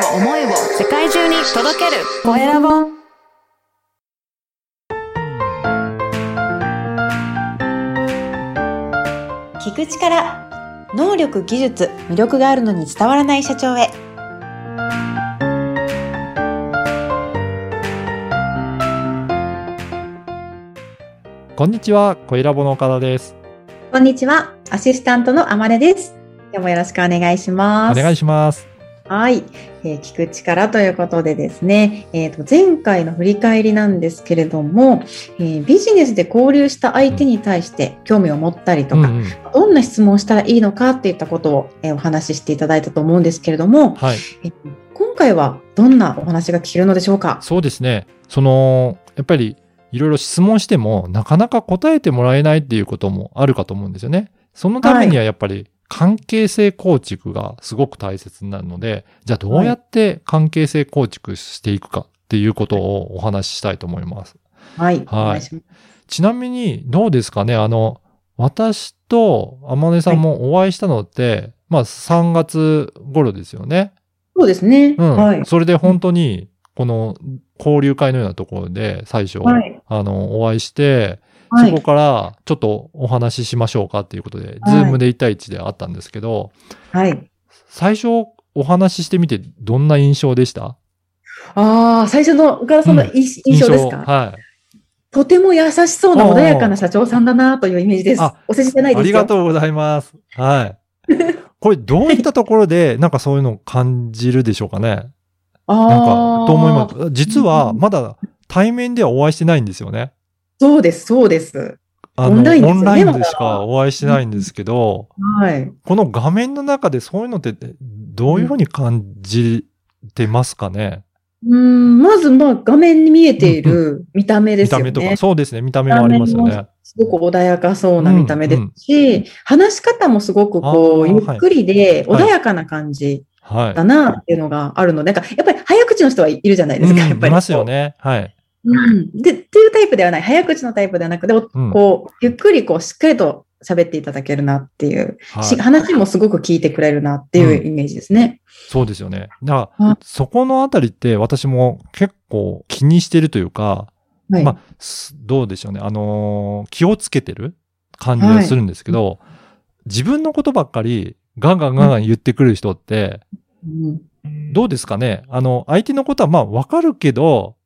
を思いを世界中に届ける。コエラボ聞く力能力技術魅力があるのに伝わらない社長へ。こんにちは、小ラボの岡田です。こんにちはアシスタントのあまねです。今日もよろしくお願いします。お願いします。はい、えー聞く力ということでですね、えーと前回の振り返りなんですけれども、えービジネスで交流した相手に対して興味を持ったりとか、うんうん。どんな質問をしたらいいのかっていったことを、えーお話ししていただいたと思うんですけれども、はい、えー今回はどんなお話が聞けるのでしょうか？そうですね。その、やっぱりいろいろ質問しても、なかなか答えてもらえないっていうこともあるかと思うんですよね。そのためにはやっぱり関係性構築がすごく大切になるので、じゃあどうやって関係性構築していくかっていうことをお話ししたいと思います。はい、おはい。ちなみにどうですかね？あの、私と天音さんもお会いしたのって、まあ3月頃ですよね？そうですね。うん。はい。それで本当に、この交流会のようなところで最初、はい。あの、お会いして、はいそこからちょっとお話ししましょうかっていうことで、ズームで1対1であったんですけど、はい。最初お話ししてみてどんな印象でした？ああ、最初の岡田さんのうん印印象ですか、はい。とても優しそうなああ穏やかな社長さんだなというイメージですあ。お世辞じゃないですよ。ありがとうございます。はい。これどういったところで、なんかそういうのを感じるでしょうかね？あなんか、あ。と思います。実は、まだ対面ではお会いしてないんですよね。そうです、そうです。あの、オンラインですよねオンラインでしかお会いしてないんですけど、はい。この画面の中でそういうのってどういうふうに感じてますかね、うん、まず、まあ、画面に見えている見た目ですよね。見た目とか。そうですね。見た目もありますよね。すごく穏やかそうな見た目ですし、話し方もすごくこう、ゆっくりではい穏やかな感じはい。だなっていうのがあるので、なんかやっぱり早口の人はいるじゃないですか、やっぱり。うんいますよね。はい。うん。で、っていうタイプではない、早口のタイプではなくて、うんこう、ゆっくりこう、しっかりと喋っていただけるなっていう、しはい、話もすごく聞いてくれるなっていうイメージですね。そうですよね。だかあら、そこのあたりって私も結構気にしてるというか、はい。まあ、すどうでしょうね。あのー気をつけてる感じはするんですけど、自分のことばっかりガンガンガンガン言ってくる人って、うんどうですかね？あの、相手のことはまあわかるけど、うん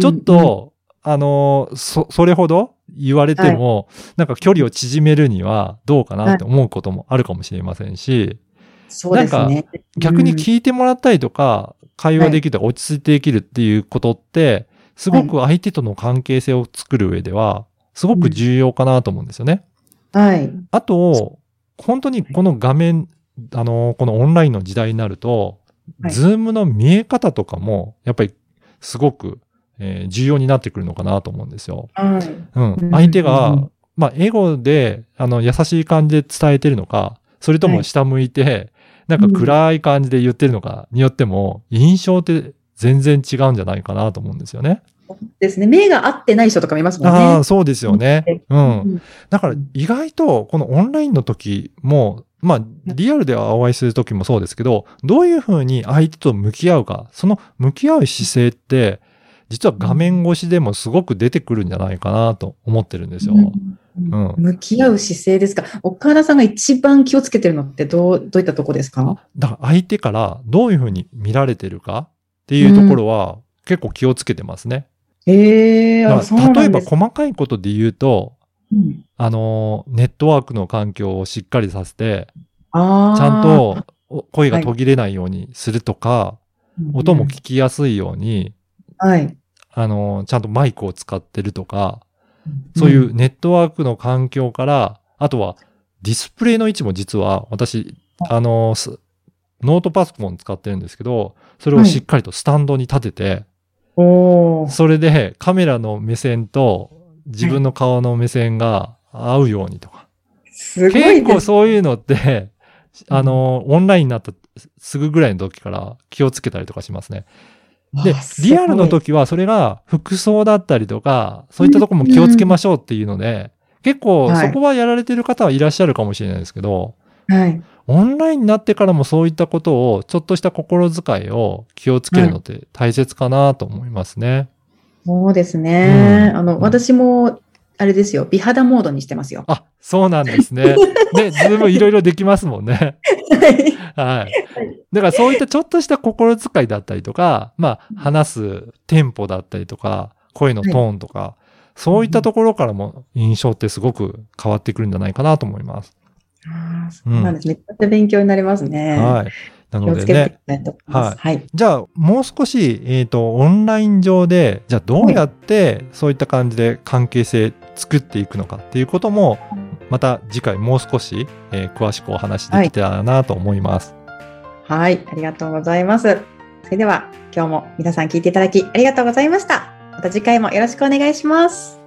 ちょっと、あのーそ、それほど言われても、なんか距離を縮めるにはどうかなって思うこともあるかもしれませんし、そうですね。逆に聞いてもらったりとか、会話できるとか落ち着いてできるっていうことって、すごく相手との関係性を作る上では、すごく重要かなと思うんですよね。はい。あと、本当にこの画面、あの、このオンラインの時代になると、はい。ズームの見え方とかも、やっぱりすごく、えー重要になってくるのかなと思うんですよ。はい。うんうん。相手がうん、まあ、英語で、あの、優しい感じで伝えてるのか、それとも下向いて、なんか暗い感じで言ってるのかによっても、印象って全然違うんじゃないかなと思うんですよね。ですね。目が合ってない人とかもいますもんね。ああ、そうですよね。う。うんんだから意外とこのオンラインの時も、まあリアルではお会いする時もそうですけど、どういうふうに相手と向き合うか、その向き合う姿勢って、実は画面越しでもすごく出てくるんじゃないかなと思ってるんですよ。うん向き合う姿勢ですか？岡田さんが一番気をつけてるのってどう、どういったとこですか？だから相手からどういうふうに見られてるかっていうところは結構気をつけてますね。ええあ、だそうから例えば。細かいことで言うと、うんあの、ネットワークの環境をしっかりさせて。ちゃんとお声が途切れないようにするとか、音も聞きやすいように、はい。あの、ちゃんとマイクを使ってるとか、そういうネットワークの環境から、あとはディスプレイの位置も実は私、あの、すノートパソコン使ってるんですけど、それをしっかりとスタンドに立てて、おーそれでカメラの目線と自分の顔の目線が合うようにとか。すごい結構。そういうのって、あの、オンラインになったすぐぐらいの時から気をつけたりとかしますね。でリアルの時はそれが服装だったりとか、そういったところも気をつけましょうっていうので、結構はいそこはやられてる方はいらっしゃるかもしれないですけど、はい。オンラインになってからもそういったことを、ちょっとした心遣いを気をつけるのって大切かなと思いますね。そうですね。あの、うんうん私も、あれですよ、美肌モードにしてますよ。あ、そうなんですね。ね、ズームいろいろできますもんね。はい。だからそういったちょっとした心遣いだったりとか、まあ、話すテンポだったりとか、声のトーンとか、そういったところからも印象ってすごく変わってくるんじゃないかなと思います。ああそうなんです。めっちゃ勉強になりますね。はい。な気のでねをつけてい。はい。じゃあ、もう少し、えっ、と、オンライン上で、じゃあどうやってそういった感じで関係性作っていくのかっていうことも、また次回もう少し、えー詳しくお話しできたらなと思います。はい。ありがとうございます。それでは、今日も皆さん聞いていただきありがとうございました。また次回もよろしくお願いします。